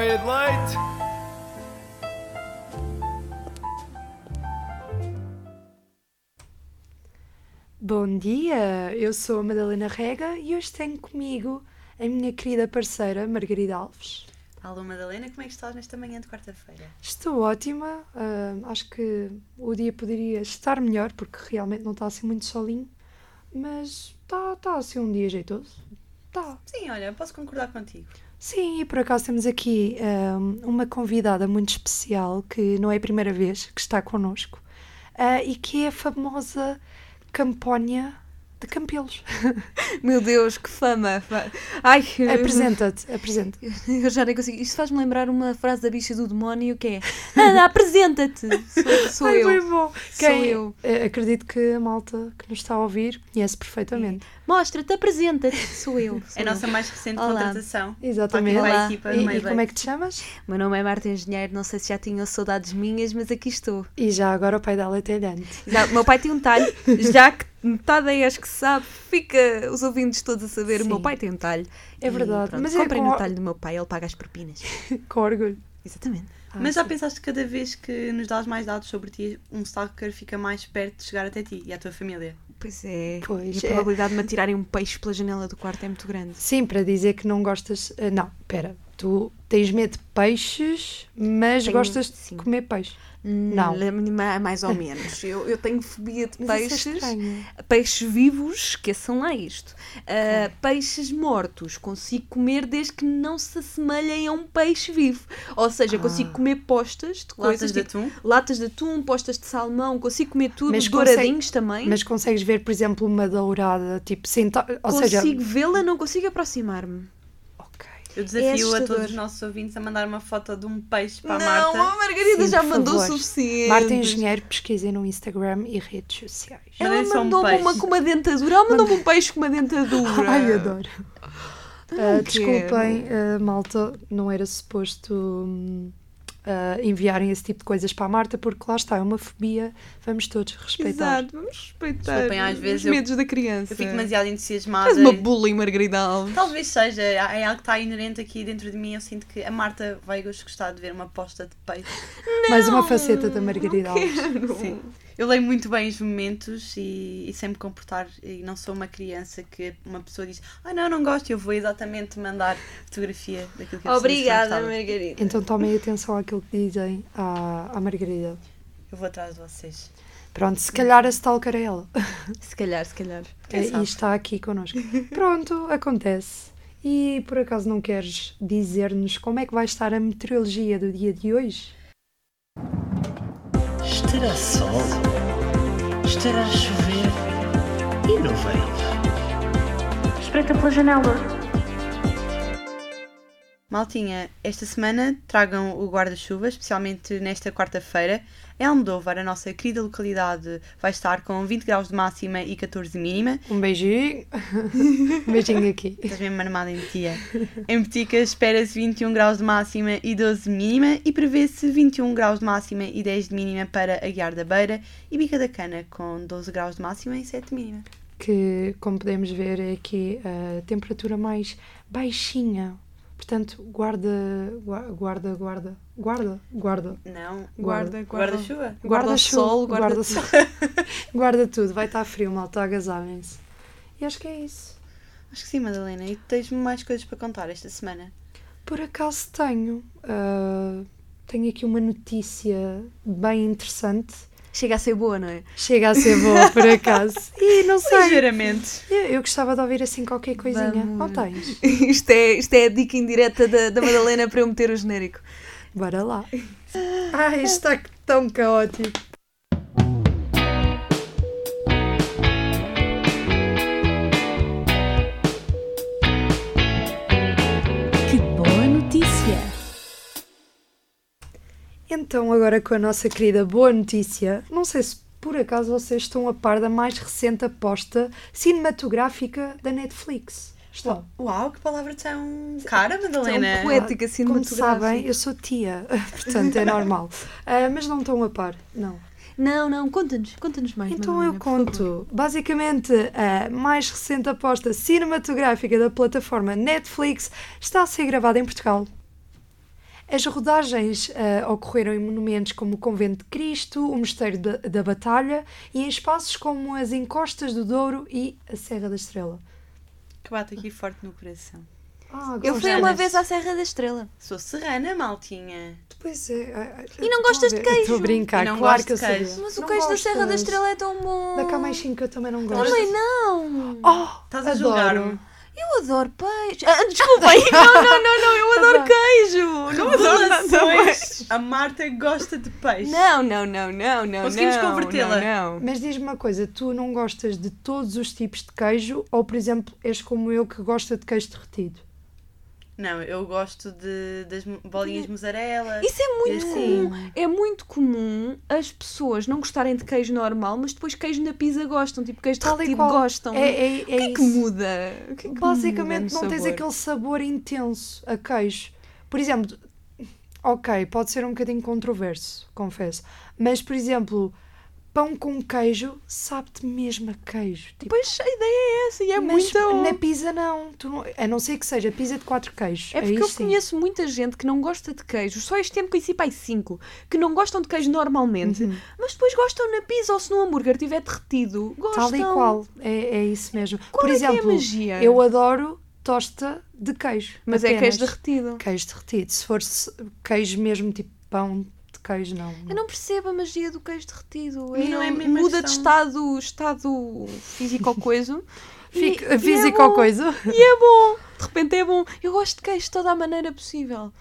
café e uma meia de leite. Bom dia, eu sou a Madalena Rega e hoje tenho comigo a minha querida parceira Margarida Alves. Alô Madalena, como é que estás nesta manhã de quarta-feira? Estou ótima, ah, acho que o dia poderia estar melhor porque realmente não está assim muito solinho, mas está tá assim um dia jeitoso. Tá. Sim, olha, posso concordar contigo. Sim, e por acaso temos aqui ah, uma convidada muito especial que não é a primeira vez que está connosco ah, e que é a famosa Campónia de Campelos. Meu Deus, que fama! Ai, Apresenta-te, apresenta-te. eu já nem consigo. Isto faz-me lembrar uma frase da bicha do demónio que é Anda, apresenta-te! Sou, sou Ai, eu. foi bom. Sou Quem- eu. eh, Acredito que a malta que nos está a ouvir conhece perfeitamente. Mostra-te, apresenta-te! Sou eu. É a sou nossa mais recente Olá. contratação. Exatamente. Olá. equipa E, e como é que te chamas? eu. Meu nome é Marta Engenheiro, não sei se já tinham saudades minhas, mas aqui estou. E já agora o pai dela é talhante. Já, o meu pai tem um talho, já que metade aí acho que sabe, fica os ouvintes todos a saber, o meu Sim. pai tem um talho. É E verdade, pronto, mas é comprem com- no talho do meu pai, ele paga as propinas. Com orgulho. Exatamente. Ah, Mas já sim. pensaste que cada vez que nos dás mais dados sobre ti, um stalker fica mais perto de chegar até ti e à tua família? Pois é. Pois e a é. probabilidade de me atirarem um peixe pela janela do quarto é muito grande. Sim, para dizer que não gostas. eh, Não, pera. Tu tens medo de peixes, mas Tenho- gostas de sim. comer peixe. Não. Mais ou menos. Eu, eu tenho fobia de Mas é peixes. estranho. peixes vivos, esqueçam lá isto. Ah, peixes mortos, consigo comer desde que não se assemelhem a um peixe vivo. Ou seja, Ah. consigo comer postas de coisas Latas de tipo atum? latas de atum, postas de salmão, consigo comer tudo, Mas douradinhos também. Mas consegues ver, por exemplo, uma dourada, tipo, senta... Ou seja. consigo vê-la, não consigo aproximar-me. Ok. Eu desafio a assustador. todos os nossos ouvintes a mandar uma foto de um peixe para a não, Marta. a Margarida Sim, já mandou o favor. suficiente. Marta Engenheiro, pesquisem no Instagram e redes sociais. Ela Mandem só um mandou-me uma com uma dentadura. Ela mandou-me um peixe com uma dentadura. Ai, adoro. Não Ah, desculpem, ah, malta, não era suposto hum, ah, enviarem esse tipo de coisas para a Marta, porque lá está, é uma fobia, vamos todos respeitar. Exato, vamos respeitar Desculpem, às os vezes eu- medos da criança. Eu fico demasiado entusiasmada. És uma bullying, Margarida Alves. Talvez seja, é algo que está inerente aqui dentro de mim. Eu sinto que a Marta vai gostar de ver uma posta de peixe. Mais uma faceta da Margarida não Alves. Sim. Eu leio muito bem os momentos e, e sei-me comportar e não sou uma criança que uma pessoa diz ah não, não gosto, eu vou exatamente mandar fotografia daquilo que eu Obrigada. Margarida. Então tomem atenção àquilo que dizem à, à Margarida. Eu vou atrás de vocês. Pronto, se calhar a stalker é ela. Se calhar, se calhar. Quem e está aqui connosco. Pronto, acontece. E por acaso não queres dizer-nos como é que vai estar a meteorologia do dia de hoje? Estará sol? Estará a chover? E no vento? Espreita pela janela. Maltinha, esta semana tragam o guarda-chuva, especialmente nesta quarta-feira. Em Almodóvar, a nossa querida localidade, vai estar com 20 graus de máxima e 14 de mínima. Um beijinho. um beijinho aqui. Estás mesmo armada em tia. Em Betica espera-se 21 graus de máxima e 12 de mínima e prevê-se 21 graus de máxima e 10 de mínima para Aguiar da Beira e Bica da Cana com 12 graus de máxima e 7 de mínima. que, como podemos ver, é aqui a temperatura mais baixinha. Portanto, guarda, gua- guarda, guarda, guarda, guarda. Não. Guarda, guarda. Guarda-chuva? Guarda-sol, guarda, guarda- sol. guarda tudo, vai estar frio, malta, agasalhem-se. E acho que é isso. Acho que sim, Madalena. E tens mais coisas para contar esta semana? Por acaso tenho. ah, tenho aqui uma notícia bem interessante. Chega a ser boa, não é? Chega a ser boa, por acaso. E não sei. Ligeiramente. Eu, eu gostava de ouvir assim qualquer coisinha. Vamos. Não tens? Isto é, isto é a dica indireta da, da Madalena para eu meter o genérico. Bora lá. Ai, isto está tão caótico. Então, agora com a nossa querida boa notícia, não sei se por acaso vocês estão a par da mais recente aposta cinematográfica da Netflix. Estão. Uau, que palavra tão cara, Madalena. Tão poética, Como cinematográfica. sabem, eu sou tia, portanto é normal. Ah, mas não estão a par, não. Não, não, conta-nos, conta-nos mais. Então Madalena, eu conto. Basicamente, a mais recente aposta cinematográfica da plataforma Netflix está a ser gravada em Portugal. As rodagens ah, ocorreram em monumentos como o Convento de Cristo, o Mosteiro da, da Batalha e em espaços como as Encostas do Douro e a Serra da Estrela. Que bate aqui forte no coração. Ah, Eu fui uma vez à Serra da Estrela. Sou serrana, maltinha. Pois é. ah, ah, E não gostas de queijo? Estou a brincar, E não claro que eu queijo. sabia. Mas o Não queijo da Serra da gostas? Estrela é tão bom. Da Cameixinho que eu também não gosto. Também não. Oh, Estás a adoro. julgar-me. Eu adoro peixe. Ah, desculpem, não, não, não, não, eu adoro Adoro. queijo. Não adoro nada. A Marta gosta de peixe. Não, não, não, não, não. Conseguimos não, convertê-la. Não, não. Mas diz-me uma coisa, tu não gostas de todos os tipos de queijo ou, por exemplo, és como eu que gosta de queijo derretido? Não, eu gosto de, das bolinhas de mussarela. Isso é muito Assim. comum. É muito comum as pessoas não gostarem de queijo normal, mas depois queijo na pizza gostam. Tipo, queijo Tal e derretido gostam. É, é, o que é que muda? O que é que Basicamente muda não tens aquele sabor intenso a queijo. Por exemplo, ok, pode ser um bocadinho controverso, confesso. Mas, por exemplo, pão com queijo sabe-te mesmo a queijo. Tipo, Pois a ideia é essa e é muito. na pizza não. Tu não- A não ser que seja pizza de quatro queijos. É porque Aí eu sim. conheço muita gente que não gosta de queijo. Só este tempo conheci pai cinco que não gostam de queijo normalmente, Uhum. mas depois gostam na pizza ou se no hambúrguer tiver derretido. Gostam. Tal e qual. É, é isso mesmo. Qual Por é que é a exemplo, magia? eu adoro tosta de queijo. Mas é apenas. queijo derretido. Queijo derretido. Se for queijo mesmo, tipo pão queijo, não. Eu não percebo a magia do queijo derretido. Mas não é mesma muda de estado, estado físico ou coisa. e- Fica, e é físico bom. ou coisa. E é bom. De repente é bom. Eu gosto de queijo de toda a maneira possível.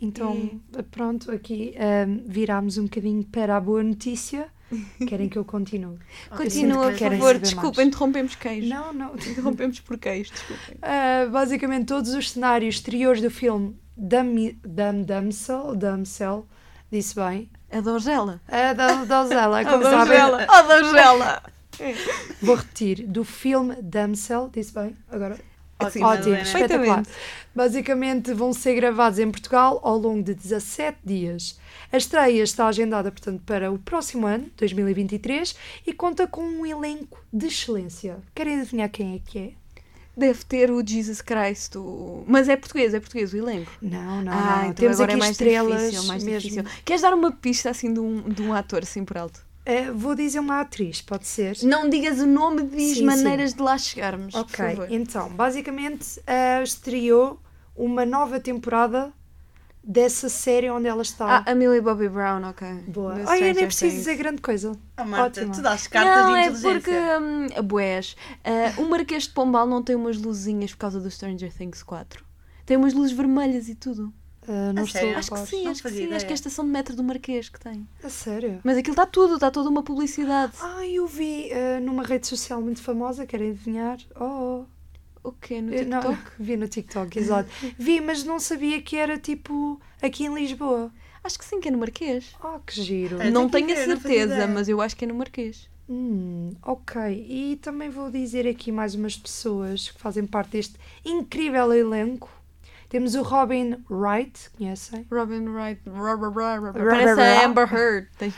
Então, pronto, aqui ahm, virámos um bocadinho para a boa notícia. Querem que eu continue? Continua, que por querem favor. Desculpa, mais. interrompemos queijo. Não, não. Interrompemos por queijo, desculpem. Ah, basicamente, todos os cenários exteriores do filme Dam, Dam Damsel, Damsel, disse bem. A donzela. A da Donzela, A como sabem. donzela. A donzela. Vou repetir. Do filme Damsel, disse bem? Agora. Ótimo, Ótimo, Madalena. espetacular. Perfeitamente. Basicamente vão ser gravados em Portugal ao longo de 17 dias. A estreia está agendada, portanto, para o próximo ano, 2023, e conta com um elenco de excelência. Querem adivinhar quem é que é? Deve ter o Jesus Christ. o- Mas é português, é português o elenco. Não, não, ah, não. então Temos agora aqui é mais estrelas difícil, mais mesmo. difícil. Queres dar uma pista assim de um, de um ator assim por alto? Eh, vou dizer uma atriz, pode ser? Não digas o nome, diz Sim, maneiras de lá chegarmos. Ok, então, basicamente eh, estreou uma nova temporada dessa série onde ela está. Ah, a Millie Bobby Brown, ok. Boa. Eu nem preciso Things. dizer grande coisa. Oh, Marta, Ótima. tu dás cartas Não, de é inteligência. porque, hum, boés, ah, o Marquês de Pombal não tem umas luzinhas por causa do Stranger Things 4. Tem umas luzes vermelhas e tudo. Eh, não a Acho que sim, Não acho que sim. Acho ideia. que é a estação de metro do Marquês que tem. A sério? Mas aquilo está tudo, está toda uma publicidade. Ah, eu vi eh, numa rede social muito famosa, querem adivinhar? Oh, O quê? No eh, não, TikTok? vi no TikTok, exato. vi, mas não sabia que era tipo aqui em Lisboa. Acho que sim, que é no Marquês. Oh, que giro. É. Não tenho que a certeza, mas eu acho que é no Marquês. Hum, ok, e também vou dizer aqui mais umas pessoas que fazem parte deste incrível elenco. Temos o Robin Wright, conhecem? Robin Wright. Rah, rah, rah, rah. Rah, Parece a Amber Heard. Tens,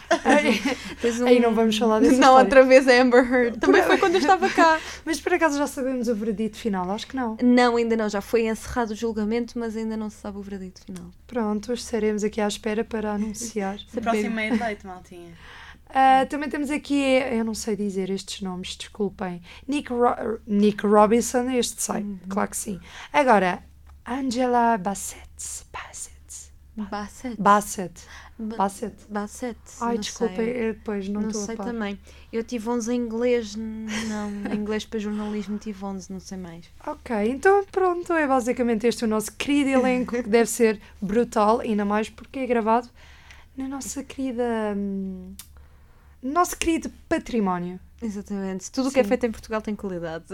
tens um... Aí não vamos falar dessa Não, história. outra vez a Amber Heard. Também foi quando eu estava cá. Mas por acaso já sabemos o veredito final? Acho que não. Não, ainda não. Já foi encerrado o julgamento, mas ainda não se sabe o veredito final. Pronto, hoje estaremos aqui à espera para anunciar. O próximo é de leite, maltinha. Ah, também temos aqui, eu não sei dizer estes nomes, desculpem. Nick, Ro- Nick Robinson, este sei, Uhum. claro que sim. Agora, Angela Bassett. Bassett. Bassett. Bassett. Ba- Bassett. Bassett. Ai, não desculpem, sei. eu depois não Não, estou sei a par. também. Eu tive 11 em inglês. Não, em inglês para jornalismo tive 11, não sei mais. Ok, então pronto, é basicamente este o nosso querido elenco que deve ser brutal, ainda mais porque é gravado na nossa querida. hum, nosso querido património. Exatamente. Tudo o que é feito em Portugal tem qualidade.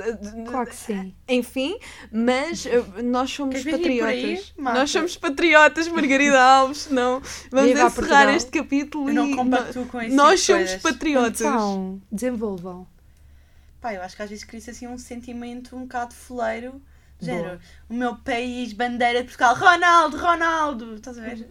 Claro que sim. Enfim, mas eh, nós somos Queres patriotas. Nós somos patriotas, Margarida Alves. Não, vamos Viva encerrar este capítulo Eu não compactuo com nós tipo de somos coisas. patriotas. Então, desenvolvam. Pá, eu acho que às vezes cria-se assim um sentimento um bocado foleiro. Género, o meu país, bandeira de Portugal, Ronaldo, Ronaldo. Estás a ver?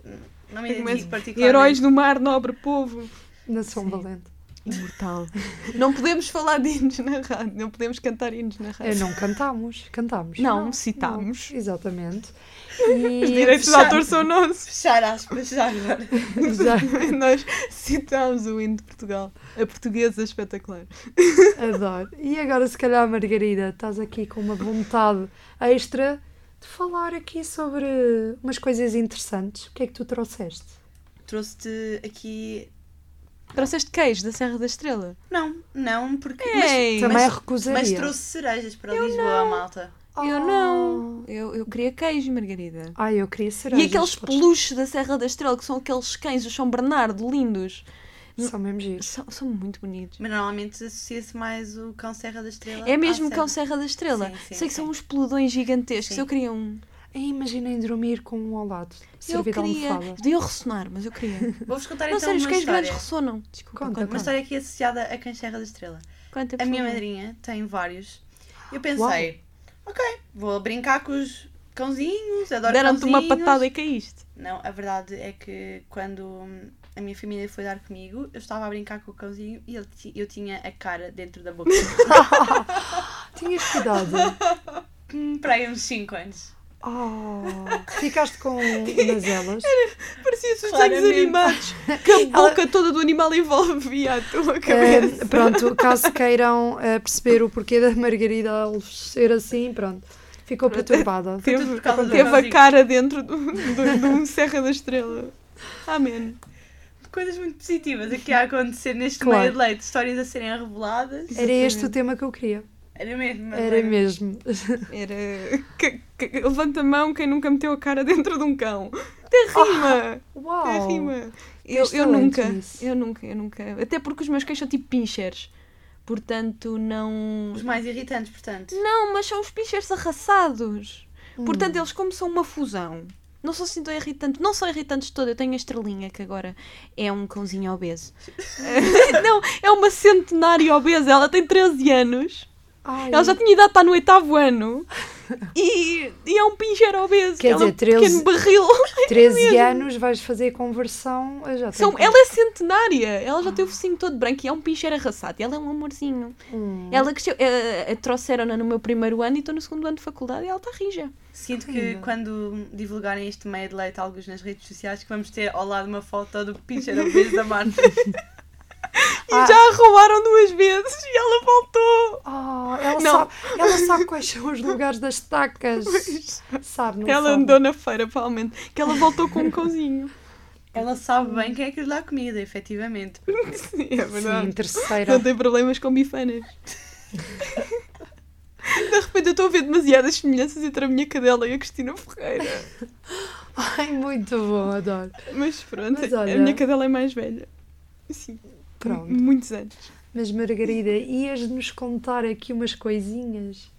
Não me identifico particularmente. Heróis do mar, nobre povo. Nação Sim. valente. Imortal. não podemos falar de hinos na rádio, não podemos cantar hinos na rádio. É, não cantámos, cantámos. Não, citámos. não, exatamente. Os E direitos de fechar. autor são nossos. Fechar aspas já agora. Nós citámos o hino de Portugal. A portuguesa espetacular. adoro. E agora, se calhar, Margarida, estás aqui com uma vontade extra de falar aqui sobre umas coisas interessantes. O que é que tu trouxeste? Trouxe-te aqui. Trouxeste queijo da Serra da Estrela? Não, não, porque. Ei, Também mas, recusaria. mas trouxe cerejas para Lisboa, malta. Eu Oh. não. Eu, eu queria queijo, Margarida. Ah, eu queria cerejas. E aqueles peluches da Serra da Estrela, que são aqueles cães do São Bernardo, lindos. São mesmo giros. São, são muito bonitos. Mas normalmente associa-se mais o cão Serra da Estrela. É mesmo cão Serra. Da Estrela. Sim, sim, Sei que sim. são uns peludões gigantescos. Sim. Eu queria um. Imaginem dormir com um ao lado, Eu servido de queria. almofada. Deviam ressonar, mas eu queria. Vou-vos contar Não, então sério, os uma cães história. grandes ressonam. Desculpa, Conta, conta. Uma história aqui associada a cães Serra da Estrela. Conta, A minha madrinha tem vários. Eu pensei, ok, vou brincar com os cãozinhos, adoro Deram-te uma patada e caíste. Não, a verdade é que quando a minha família foi dar comigo, eu estava a brincar com o cãozinho e ele eu tinha a cara dentro da boca. Tinhas cuidado. Para aí uns 5 anos. Oh, ficaste com nazelas. Parecia os desenhos animados. Que a boca toda do animal envolvia a tua cabeça. Eh, pronto, caso queiram eh, perceber o porquê da Margarida ser assim, pronto, ficou perturbada. Teve, teve a cara dentro do, do, de um Serra da Estrela. Amém. Coisas muito positivas aqui a acontecer neste Claro. meio de leite, histórias a serem reveladas. Era este o tema que eu queria. Era mesmo. mas Era mesmo. Era. que- que- levanta a mão quem nunca meteu a cara dentro de um cão. Até rima! Uau! Até rima! Eu, eu talento nunca, nisso. eu nunca, eu nunca. Até porque os meus cães são tipo pinchers. Portanto, não. Os mais irritantes, portanto. Não, mas são os pinchers arrasados. Hum. Portanto, eles, como são uma fusão, não são assim tão irritantes. Não são irritantes de todo. Eu tenho a estrelinha, que agora é um cãozinho obeso. não, é uma centenária obesa. Ela tem 13 anos. Ai, Ela já tinha idade, está no oitavo ano. E, e é um pincher obeso. Quer Ela é um dizer, 13 pequeno barril. 13 anos vais fazer conversão. Já São, tenho ela é centenária. Ela já tem o focinho todo branco e é um pincher arraçado. E ela é um amorzinho. Hum. Ela cresceu. eh, Trouxeram-na no meu primeiro ano e estou no segundo ano de faculdade e ela está rija. Sinto que quando divulgarem este meio de leite alguns nas redes sociais que vamos ter ao lado uma foto do pincher obeso da Marta. E Ah. já a roubaram duas vezes e ela voltou. Ah, ela, Não. sabe, ela sabe quais são os lugares das tacas. Sabe, não ela sabe? andou na feira, provavelmente. Que ela voltou com um cãozinho. Ela sabe bem quem é que lhe dá comida, efetivamente. Sim, é Sim, terceira. Não tem problemas com bifanas. De repente eu estou a ver demasiadas semelhanças entre a minha cadela e a Cristina Ferreira. Ai, muito bom, adoro. Mas pronto, Mas a olha- minha cadela é mais velha. Sim, Pronto. muitos anos. Mas Margarida, ias-nos contar aqui umas coisinhas?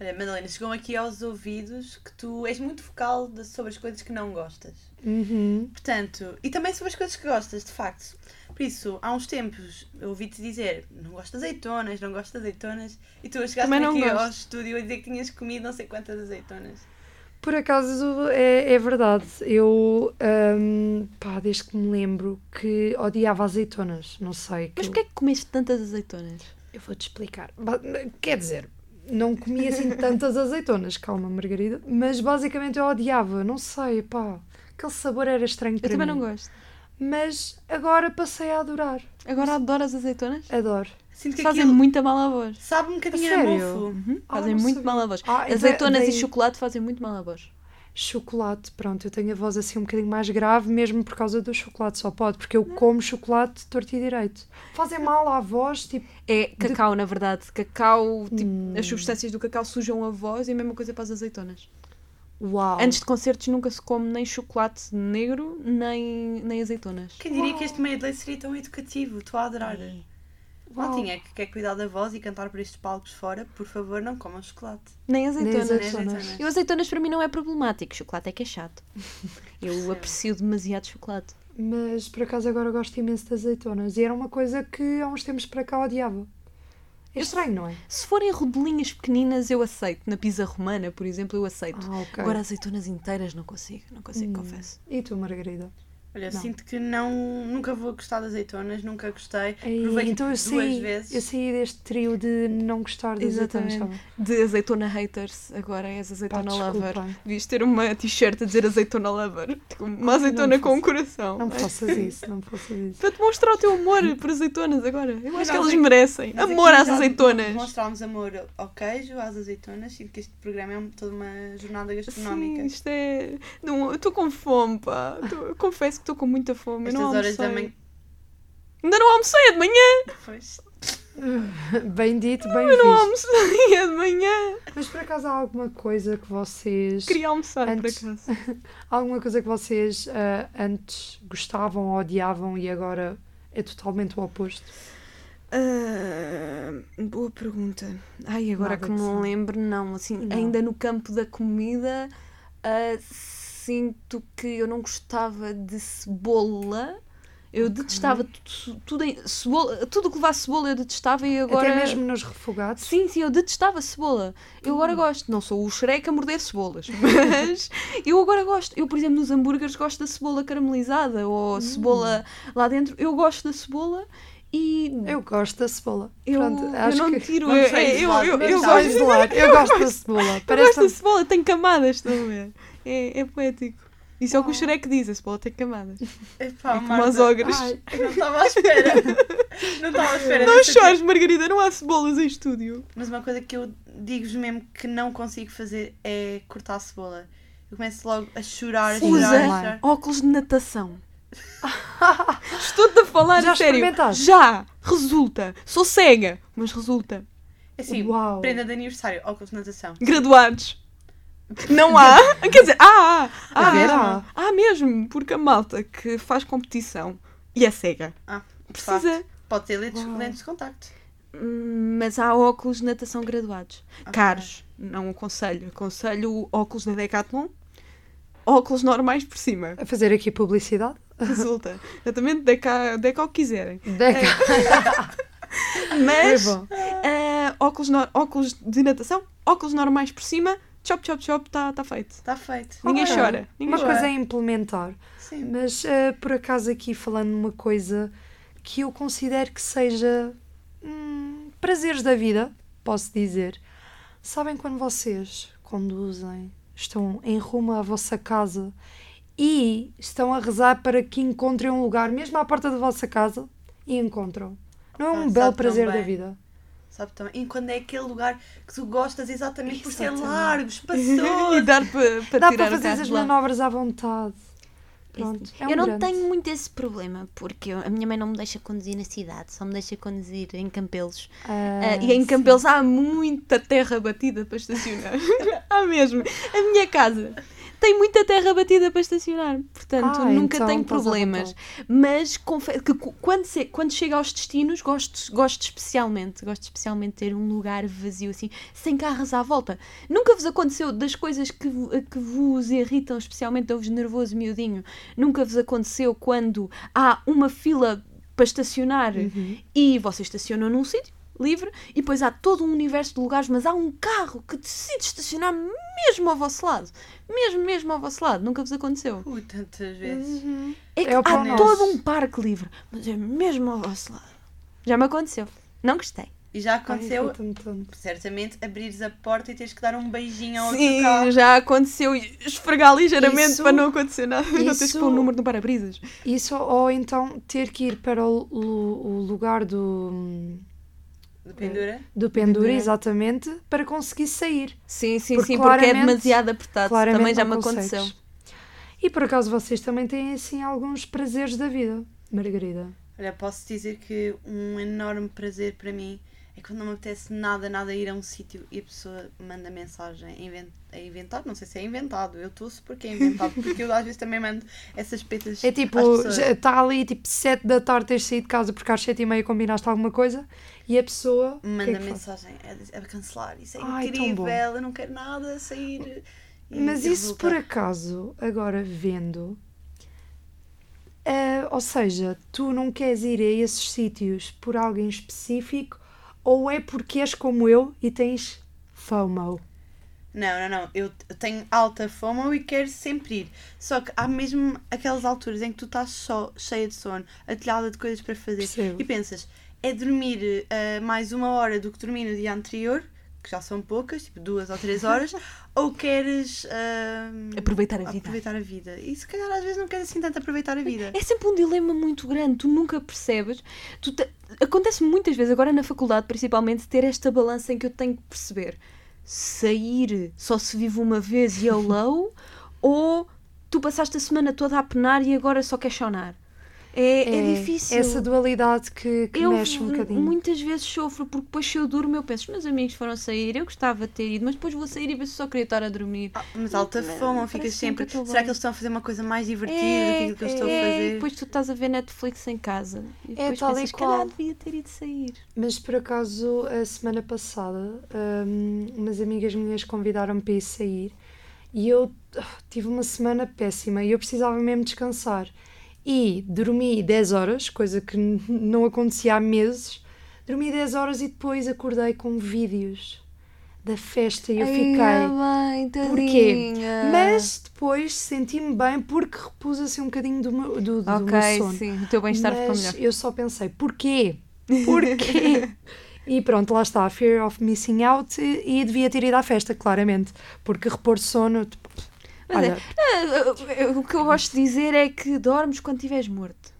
Olha, Madalena, chegou aqui aos ouvidos que tu és muito vocal de- sobre as coisas que não gostas. Uhum. Portanto, e também sobre as coisas que gostas, de facto. Por isso, há uns tempos eu ouvi-te dizer não gosto de azeitonas, não gosto de azeitonas, e tu chegaste aqui gosto. ao estúdio a dizer que tinhas comido não sei quantas azeitonas. Por acaso é, é verdade. Eu, hum, pá, desde que me lembro que odiava azeitonas. Não sei. Mas porquê é que comeste tantas azeitonas? Eu vou-te explicar. Quer dizer, não comia assim tantas azeitonas, calma, Margarida. Mas basicamente eu odiava, não sei, pá. Aquele sabor era estranho Eu para também mim. não gosto. Mas agora passei a adorar. Agora adoro as azeitonas. Adoro. Sinto que Fazem aquilo muita mal à voz. sabe um bocadinho A mofo. Uhum, Ah, Fazem muito sabia. mal à voz. Ah, Azeitonas daí- e chocolate fazem muito mal à voz. Chocolate, pronto, eu tenho a voz assim um bocadinho mais grave, mesmo por causa do chocolate, só pode, porque eu como chocolate torto e direito. Fazem mal à voz, tipo, É cacau, na verdade. Cacau, tipo, Hum. as substâncias do cacau sujam a voz e a mesma coisa para as azeitonas. uau. Antes de concertos nunca se come nem chocolate negro, nem, nem azeitonas. Quem diria que este meio de leite seria tão educativo? Estou a adorar. Uau. Maltinha que quer cuidar da voz e cantar por estes palcos fora, por favor, não comam chocolate. Nem Nem azeitonas. azeitonas. azeitonas. E o azeitonas para mim não é problemático. Chocolate é que é chato. Eu aprecio demasiado chocolate. Mas por acaso agora gosto imenso de azeitonas e era uma coisa que há uns tempos para cá odiava. É Eu- estranho, não é? Se forem rodelinhas pequeninas, eu aceito. Na pizza romana, por exemplo, eu aceito. Ah, ok. Agora azeitonas inteiras não consigo, não consigo, Hum. confesso. E tu, Margarida? Olha, eu Não. sinto que não, nunca vou gostar de azeitonas, nunca gostei. Ei, Provei então eu duas saí, vezes. eu saí deste trio de não gostar de azeitonas, Exatamente. sabe? De azeitona haters, agora és Pá, azeitona lover. desculpem. Devias ter uma t-shirt a dizer azeitona lover. Tipo, uma azeitona não com um coração. Não faças isso, não faças isso. Para te mostrar o teu amor por azeitonas agora. Eu acho que Nós elas merecem. Amor às azeitonas. Demonstrámos amor ao queijo, às azeitonas. Sinto que este programa é toda uma jornada gastronómica. Sim, isto é. Não, eu estou com fome, pá. Tô- eu confesso que estou com muita fome. Estas não horas da manhã. Ainda não almocei, é de manhã. Pois. Bem dito, bem Eu não visto. almocei, é de manhã. Mas por acaso há alguma coisa que vocês. Queria almoçar, Antes- por acaso. Alguma coisa que vocês ah, antes gostavam, odiavam e agora é totalmente o oposto? Ah, boa pergunta. Ai, agora Nada que me lembro, não. Assim, Não. ainda no campo da comida, ah, sinto que eu não gostava de cebola. Eu detestava tu- tudo, em, cebola, tudo que levasse cebola eu detestava e agora. Até mesmo nos refogados? Sim, sim, eu detestava cebola. Eu Hum. agora gosto. Não sou o Shrek a morder cebolas, mas eu agora gosto. Eu, por exemplo, nos hambúrgueres gosto da cebola caramelizada ou Hum. cebola lá dentro. Eu gosto da cebola e Eu gosto da cebola. eu, Pronto, eu acho não que... tiro. Eu, sair eu, de eu, eu, eu gosto. Eu gosto da cebola. eu gosto da cebola, tem camadas, estão a ver? É, é poético. Isso é o que o Oh. Shrek diz, a cebola tem camadas. Epá, É como Marta, as ogras. Ai, eu Não estava à espera. Não estava à espera. Não chores, Margarida, não há cebolas em estúdio. Mas uma coisa que eu digo-vos mesmo que não consigo fazer é cortar a cebola. Eu começo logo a chorar, a chorar, a chorar. óculos de natação. Estou-te a falar Já a sério. Já! Resulta. Sou cega, mas resulta. Assim, Uau. prenda de aniversário, óculos de natação. Graduados. Não há. Quer dizer, há, há. A ver, há. há. Há mesmo, porque a malta que faz competição e é cega Ah, precisa. facto. Pode ter lentes, lentes de contacto. Hum, Mas há óculos de natação graduados. Ok. Caros. Não aconselho. Aconselho óculos da Decathlon. Óculos normais por cima. a fazer aqui publicidade. Resulta. Exatamente, deca, deca o que quiserem. Deca. Mas Foi bom. ah, óculos, no- óculos de natação, óculos normais por cima, chop, chop, chop, está tá feito. Está feito. Ninguém chora. Ninguém Uma chora. coisa é implementar. Sim. Mas eh, por acaso aqui falando numa coisa que eu considero que seja hum, prazeres da vida, posso dizer. Sabem quando vocês conduzem, estão em rumo à vossa casa e estão a rezar para que encontrem um lugar, mesmo à porta da vossa casa, e encontram. Não é um Ah, belo prazer da vida. Sabe também? E quando é aquele lugar que tu gostas exatamente por ser Exatamente. largo, e espaçoso. dar para pa Dá para fazer as manobras à vontade. Pronto, é um eu não grande. tenho muito esse problema, porque a minha mãe não me deixa conduzir na cidade, só me deixa conduzir em Campelos. Ah, Ah, e em sim. Campelos há muita terra batida para estacionar. há mesmo. A minha casa tem muita terra batida para estacionar. Portanto, Ah, nunca então tenho problemas. Mas confesso que quando, se- quando chego aos destinos, gosto, gosto especialmente. Gosto especialmente de ter um lugar vazio assim, sem carros à volta. Nunca vos aconteceu das coisas que, que vos irritam, especialmente dou-vos nervoso miudinho. Nunca vos aconteceu quando há uma fila para estacionar Uhum. e vocês estacionam num sítio livre e depois há todo um universo de lugares, mas há um carro que decide estacionar mesmo ao vosso lado. Mesmo, mesmo ao vosso lado. Nunca vos aconteceu. Ui, tantas vezes. Uhum. É que É o pão há nosso. todo um parque livre, mas é mesmo ao vosso lado. Já me aconteceu. Não gostei. E já Ai, aconteceu, tanto. certamente, abrires a porta e teres que dar um beijinho ao outro Sim, carro. já aconteceu e esfregar ligeiramente Isso- para não acontecer nada. Não tens que isso- pôr o número no para-brisas. Isso, ou então ter que ir para o, o- o lugar do, De pendura. do pendura, Pendura. exatamente, para conseguir sair. Sim, sim, Porque sim, porque é demasiado apertado. Também já me consegues. aconteceu. E por acaso vocês também têm assim alguns prazeres da vida, Margarida? Olha, posso dizer que um enorme prazer para mim é quando não me apetece nada, nada ir a um sítio e a pessoa manda mensagem a inven- a inventar. Não sei se é inventado, eu torço porque é inventado, porque eu às vezes também mando essas petas. É tipo, está ali tipo 7 da tarde teres saído de casa porque às 7 e meia combinaste alguma coisa e a pessoa. é Manda faz? mensagem a, a cancelar. Isso é Ai, incrível, eu não quero nada sair. Mas isso por acaso, agora vendo, eh, ou seja, tu não queres ir a esses sítios por alguém específico ou é porque és como eu e tens FOMO? Não, não, não. Eu tenho alta fome e quero sempre ir. Só que há mesmo aquelas alturas em que tu estás só cheia de sono, atilhada de coisas para fazer Percebo. e pensas, é dormir eh, mais uma hora do que dormi no dia anterior, que já são poucas, tipo duas ou três horas, ou queres ahm, Aproveitar a vida. aproveitar a vida. E se calhar às vezes não queres assim tanto aproveitar a vida. É sempre um dilema muito grande, tu nunca percebes. Tu te- Acontece muitas vezes, agora na faculdade principalmente, ter esta balança em que eu tenho que perceber sair só se vive uma vez e eu low, ou tu passaste a semana toda a penar e agora só queres chonar. É, é, difícil. Essa dualidade que, que eu mexe um bocadinho. muitas vezes sofro porque depois se eu durmo eu penso, os meus amigos foram sair, eu gostava de ter ido, mas depois vou sair e ver se só queria estar a dormir. Ah, mas alta fome, ficas sempre. que Será bem. que eles estão a fazer uma coisa mais divertida do que aquilo que eu estou a é, fazer? depois tu estás a ver Netflix em casa e depois tal e pensas, qual. calhar devia ter ido sair. Mas por acaso, a semana passada, hum, umas amigas minhas convidaram-me para ir sair e eu ah, tive uma semana péssima e eu precisava mesmo descansar. E dormi 10 horas, coisa que não acontecia há meses. Dormi 10 horas e depois acordei com vídeos da festa e eu fiquei. bem, Porquê? Mas depois senti-me bem porque repus assim um bocadinho do meu, do, do Ok, meu sono. sim, o teu bem-estar ficou melhor. eu só pensei, porquê? Porquê? e pronto, lá está, fear of missing out e, devia ter ido à festa, claramente, porque repor sono, Mas é, olha, ah, o que eu gosto de dizer é que dormes quando estiveres morto.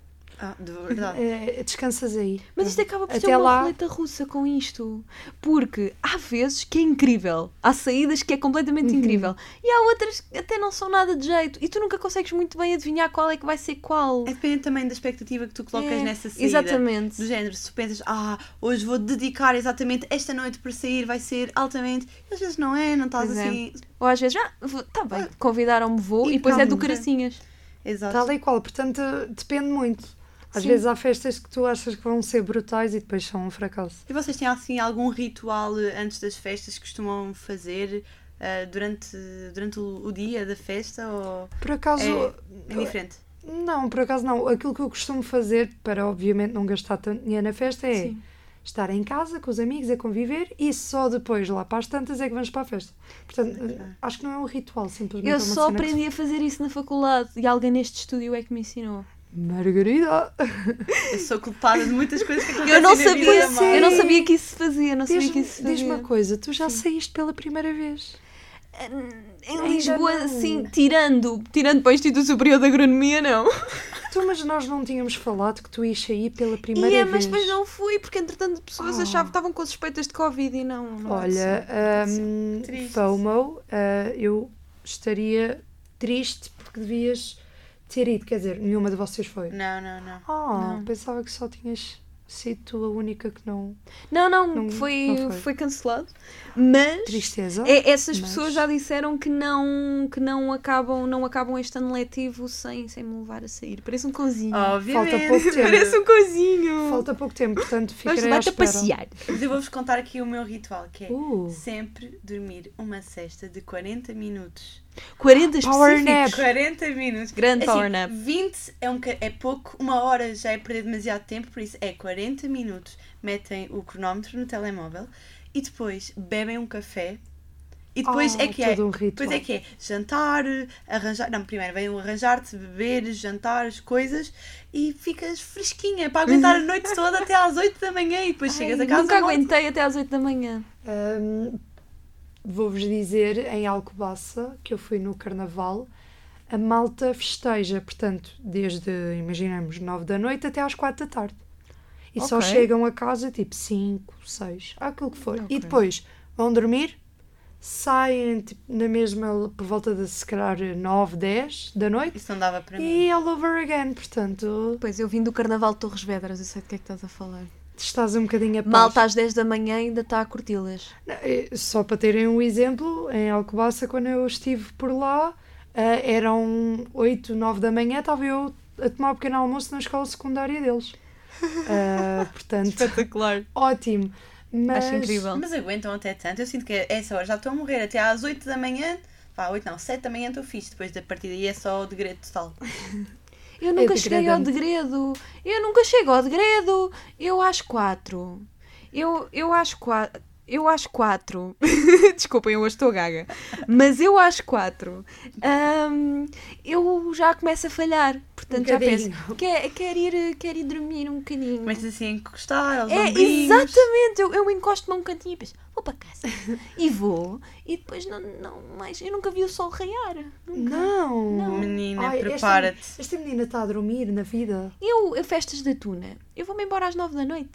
Ah, de verdade. é, descansas aí. Mas isto acaba por ser Até uma lá- roleta russa com isto. Porque há vezes que é incrível. Há saídas que é completamente Uhum. incrível. E há outras que até não são nada de jeito. E tu nunca consegues muito bem adivinhar qual é que vai ser qual. É dependente também da expectativa que tu colocas É, nessa saída. Exatamente. Do género, se tu pensas, ah, hoje vou dedicar exatamente esta noite para sair, vai ser altamente. E às vezes não é, não estás Pois é. assim. Ou às vezes, ah, vou- tá bem, convidaram-me, vou. E E depois é do caracinhas. Exato. Tal e qual, portanto, depende muito. Às Sim. vezes há festas que tu achas que vão ser brutais e depois são um fracasso. E vocês têm assim algum ritual eh, antes das festas que costumam fazer eh, durante, durante o, o dia da festa? Ou Por acaso, é indiferente? não, por acaso não. Aquilo que eu costumo fazer, para obviamente não gastar tanto dinheiro na festa, é Sim. estar em casa com os amigos a conviver e só depois, lá para as tantas, é que vamos para a festa. Portanto, acho que não é um ritual, simplesmente Eu é uma só cena que aprendi a fazer isso na faculdade. E alguém neste estúdio é que me ensinou. Margarida! Eu sou culpada de muitas coisas que acontecem Eu não vida sabia, eu não sabia que isso se fazia, não sabia que Diz-me isso se diz fazia. uma coisa, tu já saíste pela primeira vez? Em Lisboa, não. assim, tirando, tirando para o Instituto Superior de Agronomia, não. Tu, mas nós não tínhamos falado que tu ias sair pela primeira Ia, vez. mas depois não fui, porque entretanto pessoas Ah. achavam que estavam com suspeitas de Covid e não. não Olha, hum, Triste. FOMO, ah, eu estaria triste porque devias ter ido. Quer dizer, nenhuma de vocês foi. Não, não, não. Ah, Não. pensava que só tinhas sido tu a única que não. Não, não, Não- foi, não foi. foi. cancelado. Mas Tristeza. é- essas mas- pessoas já disseram que não, que não acabam, não acabam este ano letivo sem, sem me levar a sair. Parece um cozinho. Obviamente. Falta pouco tempo. Parece um cozinho. Falta pouco tempo, portanto Vamos ficarei à levar-te a espera. passear. Mas eu vou-vos contar aqui o meu ritual, que é Uh. sempre dormir uma cesta de 40 minutos. 40 Power nap. 40 minutos. Grande Assim, power nap. 20 é, um, é pouco, uma hora já é perder demasiado tempo, por isso é 40 minutos. Metem o cronómetro no telemóvel e depois bebem um café. E depois Oh, é que é. todo um. Depois é que é jantar, arranjar. Não, primeiro vem o arranjar-te, beber, jantar, as coisas e ficas fresquinha para aguentar a noite toda até às 8 da manhã e depois chegas Ai, a casa. nunca aguentei até às 8 da manhã. Hum, Vou-vos dizer, em Alcobaça, que eu fui no Carnaval, a malta festeja, portanto, desde, imaginamos, 9 da noite até às 4 da tarde. E só Ok. chegam a casa tipo 5, 6, aquilo que for. Ok. E depois vão dormir, saem tipo, na mesma, por volta de se calhar 9, 10 da noite Isso não dava para mim. e all over again. Portanto, Pois, eu vim do Carnaval de Torres Vedras, eu sei do que é que estás a falar. Estás um bocadinho a. Malta às 10 da manhã ainda está a curti-las. Eh, Só para terem um exemplo, em Alcobaça, quando eu estive por lá, eh, eram 8, 9 da manhã, estava eu a tomar um pequeno almoço na escola secundária deles. Eh, portanto, Espetacular. ótimo. Mas, Acho incrível. Mas aguentam até tanto. Eu sinto que a essa hora já estou a morrer. Até às 8 da manhã. Vá, 8 não, 7 da manhã estou fixe. Depois da partida e é só o degredo total. Eu nunca cheguei ao degredo. Eu nunca chego ao degredo. Eu acho quatro. Eu, eu acho quatro. Eu acho quatro. Desculpem, eu hoje estou gaga. Mas eu acho quatro. Ahm, eu já começo a falhar. Portanto, Um já penso. Quer, quer, ir, quer ir dormir um bocadinho. Começas assim a encostar aos É, exatamente. Eu, eu encosto-me um cantinho e penso, vou para casa. e vou. E depois não, não mais. Eu nunca vi o sol raiar. Nunca. Não. Menina, Ai, esta- prepara-te. Esta, menina está a dormir na vida. Eu, a festas da tuna, eu vou-me embora às nove da noite.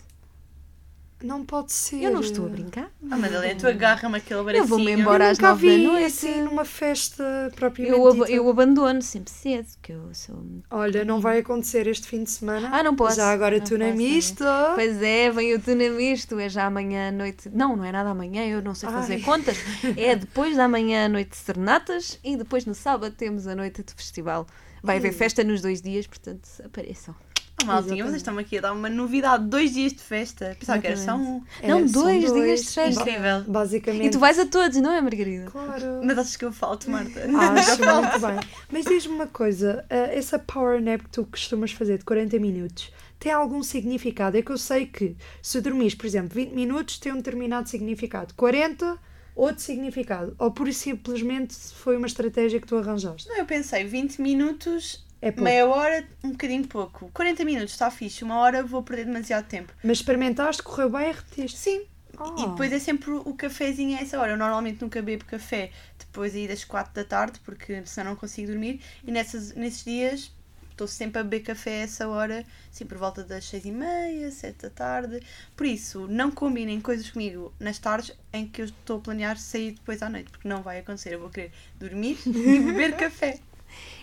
Não pode ser. Eu não estou a brincar. Ah, Madalena, tu agarra-me aquele bracinho. Eu vou-me embora Eu às nove da noite. assim numa festa propriamente Eu, ab- eu abandono sempre cedo, que eu sou. Olha, não vai acontecer este fim de semana. Ah, não posso. Já agora Não tu na misto. Pois é, vem o tuna misto, é já amanhã à noite. Não, não é nada amanhã, eu não sei fazer Ai. contas. É depois da manhã à noite de serenatas e depois no sábado temos a noite de festival. Vai haver festa nos dois dias, portanto apareçam. Oh, maltinha, vocês estão aqui a dar uma novidade. Dois dias de festa. Pensava que era só um. É, não, são dois dias de festa. Incrível. Basicamente. E tu vais a todos, não é, Margarida? Claro. Mas achas que eu falto, Marta? Acho muito bem. Mas diz-me uma coisa: eh, essa power nap que tu costumas fazer de 40 minutos tem algum significado? É que eu sei que se dormires, por exemplo, 20 minutos tem um determinado significado, 40, outro significado. Ou por simplesmente foi uma estratégia que tu arranjaste. Não, eu pensei 20 minutos, É pouco. meia hora, um bocadinho pouco. 40 minutos está fixe, uma hora vou perder demasiado tempo. Mas experimentaste, correu bem e repetiste. Sim. Ah. E depois é sempre o cafezinho a essa hora. Eu normalmente nunca bebo café depois aí das 4 da tarde, porque senão não consigo dormir. E nessas, nesses dias estou sempre a beber café a essa hora, assim por volta das 6 e meia, 7 da tarde. Por isso, não combinem coisas comigo nas tardes em que eu estou a planear sair depois à noite, porque não vai acontecer. Eu vou querer dormir e beber café.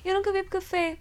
Eu nunca bebo café.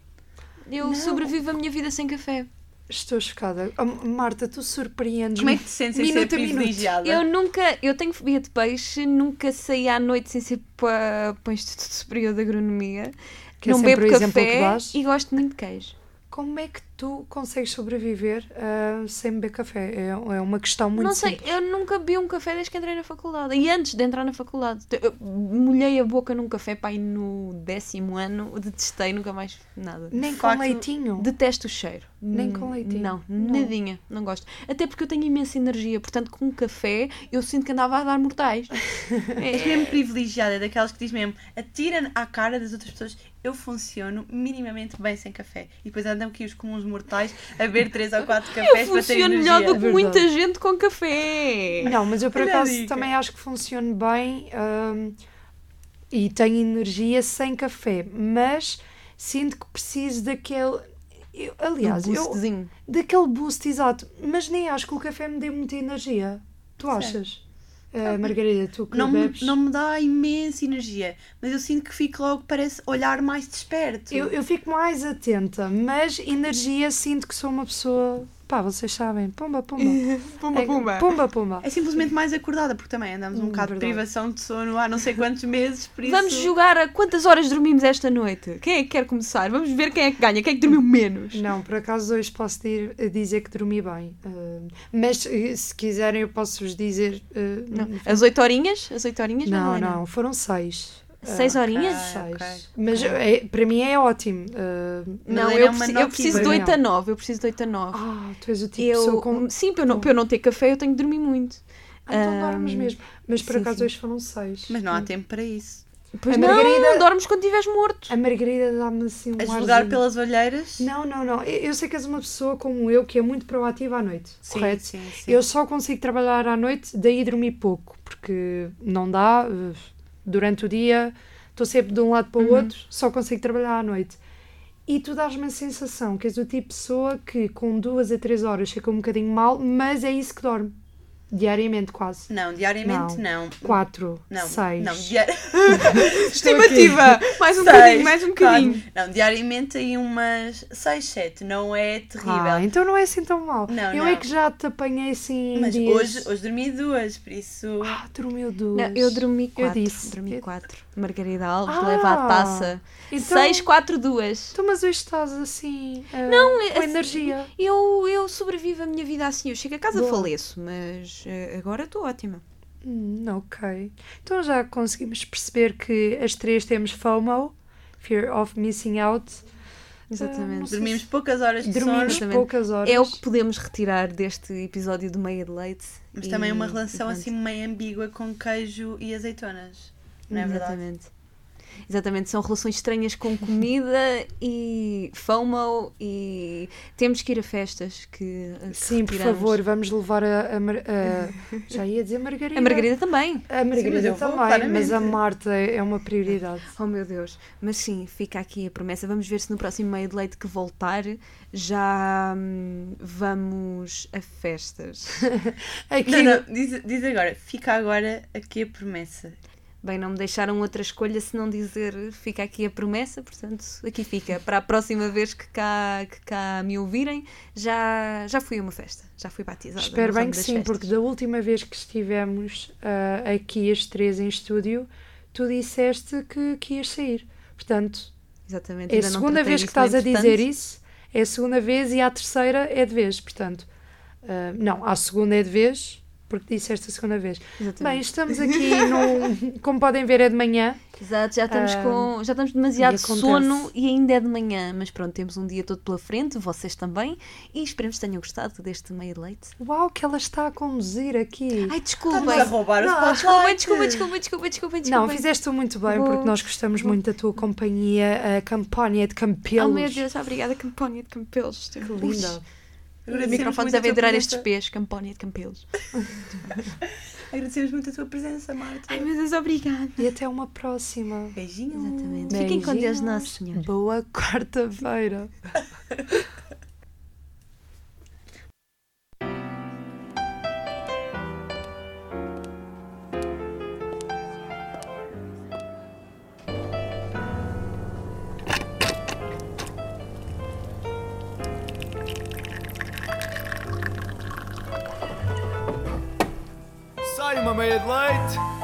Eu Não. sobrevivo a minha vida sem café. Estou chocada. Oh, Marta, tu surpreendes-me. Como é que te sentes em ser Minuto minuto. privilegiada? Eu nunca, eu tenho fobia de peixe, nunca saí à noite sem ser para, para o Instituto Superior de Agronomia. Que é não sempre bebo café e gosto muito de queijo. Como é que tu consegues sobreviver ah, sem beber café? É, é uma questão muito não sei, simples. eu nunca bebi um café desde que entrei na faculdade. E antes de entrar na faculdade, eu molhei a boca num café pai no décimo ano, detestei, nunca mais nada. Nem com facto, leitinho. Detesto o cheiro. Nem com leitinho? Não, Não. nadinha, não gosto. Até porque eu tenho imensa energia, portanto, com café eu sinto que andava a dar mortais. És é, mesmo privilegiada, daquelas que diz mesmo, atira à cara das outras pessoas, eu funciono minimamente bem sem café. E depois andam aqui os comuns mortais a beber 3 ou 4 eu cafés para ter funciono energia. melhor do que Verdade. muita gente com café. Não, mas eu por Olha acaso também acho que funciona bem ahm, e tenho energia sem café, mas sinto que preciso daquele. eu- aliás, um eu, boostzinho. daquele boost exato, mas nem acho que o café me dê muita energia. Tu achas? Ah, Margarida, tu que Não me, bebes? não me dá imensa energia, mas eu sinto que fico logo, parece olhar mais desperto. Eu, eu fico mais atenta, mas energia sinto que sou uma pessoa. Pá, vocês sabem, pumba, pumba. Pumba, É- pumba. Pumba, pumba. É simplesmente mais acordada, porque também andamos um Hum, bocado de privação de sono há não sei quantos meses, por isso... Vamos jogar a quantas horas dormimos esta noite? Quem é que quer começar? Vamos ver quem é que ganha, quem é que dormiu menos. Não, por acaso hoje posso dir- dizer que dormi bem. Ah, mas eh, se quiserem, eu posso-vos dizer. ah, Não. As oito horinhas? As oito horinhas? Não, Madalena? não, foram seis. Seis Ah, horinhas? ok. Seis. Mas é- para mim é ótimo. ah, Não, Madalena eu, é uma preciso, eu preciso de notícia. 8 a 9. Eu preciso de 8 a 9. ah, tu és o tipo de pessoa eu, com. Sim, para eu, não, para eu não ter café, eu tenho que dormir muito. Ah, então Ah, dormes mesmo. Mas por sim, acaso sim. hoje foram seis. Mas não há tempo para isso. Pois A não, Margarida- dormes quando estiveres morto. A Margarida dá-me assim um A julgar pelas olheiras... Não, não, não. Eu eu sei que és uma pessoa como eu que é muito proativa à noite, Sim, correto? sim, sim. Eu só consigo trabalhar à noite, daí dormir pouco, porque não dá. Durante o dia estou sempre de um lado para o outro, só consigo trabalhar à noite. E tu dás-me a sensação que és o tipo de pessoa que com duas a três horas fica um bocadinho mal, mas é isso que dorme. Diariamente, quase. Não, diariamente não. Quatro, Não, seis. não, diar... Estimativa. Mais um Seis, bocadinho, mais um bocadinho. quatro. Não, diariamente aí umas 6, 7, não é terrível. Ah, então não é assim tão mal. Não, eu não. é que já te apanhei assim Mas dias... hoje, hoje dormi duas, por isso. Ah, dormiu duas. Não, eu dormi Eu quatro. disse. Dormi Eu- quatro. Margarida Alves Ah, leva a taça. então- Seis, quatro, duas. Então, mas hoje estás assim. ah, Não, é com assim, energia. Eu, eu sobrevivo a minha vida assim. Eu chego a casa, Boa. faleço, mas eh, agora estou ótima. Hum, ok. Então já conseguimos perceber que as três temos FOMO, Fear of Missing Out. Exatamente. sei Dormimos se- poucas horas de Dormimos sono, poucas horas. É o que podemos retirar deste episódio do Meia de Leite. mas E- também uma relação assim meio ambígua com queijo e azeitonas. Não é verdade? Exatamente. Exatamente, são relações estranhas com comida e FOMO e temos que ir a festas que, que Sim, por retiramos. favor, vamos levar a, a Mar- a- Já ia dizer Margarida. A Margarida também. A Margarida Sim, mas eu vou, também, mas a. Marta é uma prioridade. Oh meu Deus. Mas sim, fica aqui a promessa. Vamos ver se no próximo meio de leite que voltar já hum, vamos a festas. Aqui, Não, não, diz, diz agora, fica agora aqui a promessa. Bem, não me deixaram outra escolha se não dizer fica aqui a promessa, portanto, aqui fica. Para a próxima vez que cá, que cá me ouvirem, já, já fui a uma festa, já fui batizada. Espero bem que sim, festas. porque da última vez que estivemos ah, aqui as três em estúdio, tu disseste que, que ias sair. Portanto, Exatamente, é a segunda vez que estás a dizer isso, é a segunda vez e a terceira é de vez. Portanto, ah, não, a segunda é de vez, porque disseste a segunda vez. Exatamente. Bem, estamos aqui no. Como podem ver, é de manhã. Exato, já estamos, Ah, com, já estamos demasiado e sono e ainda é de manhã, mas pronto, temos um dia todo pela frente, vocês também, e esperemos que tenham gostado deste meio de leite. Uau, que ela está a conduzir aqui. Ai, Estamos desculpem. a roubar o Não, spotlight. Desculpa, desculpa, desculpa, desculpa, desculpa. Não, fizeste muito bem, porque nós gostamos muito da tua companhia, a campanha de Campelos. Oh meu Deus, obrigada, Campónia de Campelos. Que linda. Os Agradecemos microfones muito a devem tua durar presença. estes pés, Campónia de Campelos. Agradecemos muito a tua presença, Marta. Ai meu Deus, obrigada. E até uma próxima. Beijinho. Exatamente. Fiquem com Deus Beijinhos. Nosso Senhor. Boa quarta-feira. Sai uma meia de leite.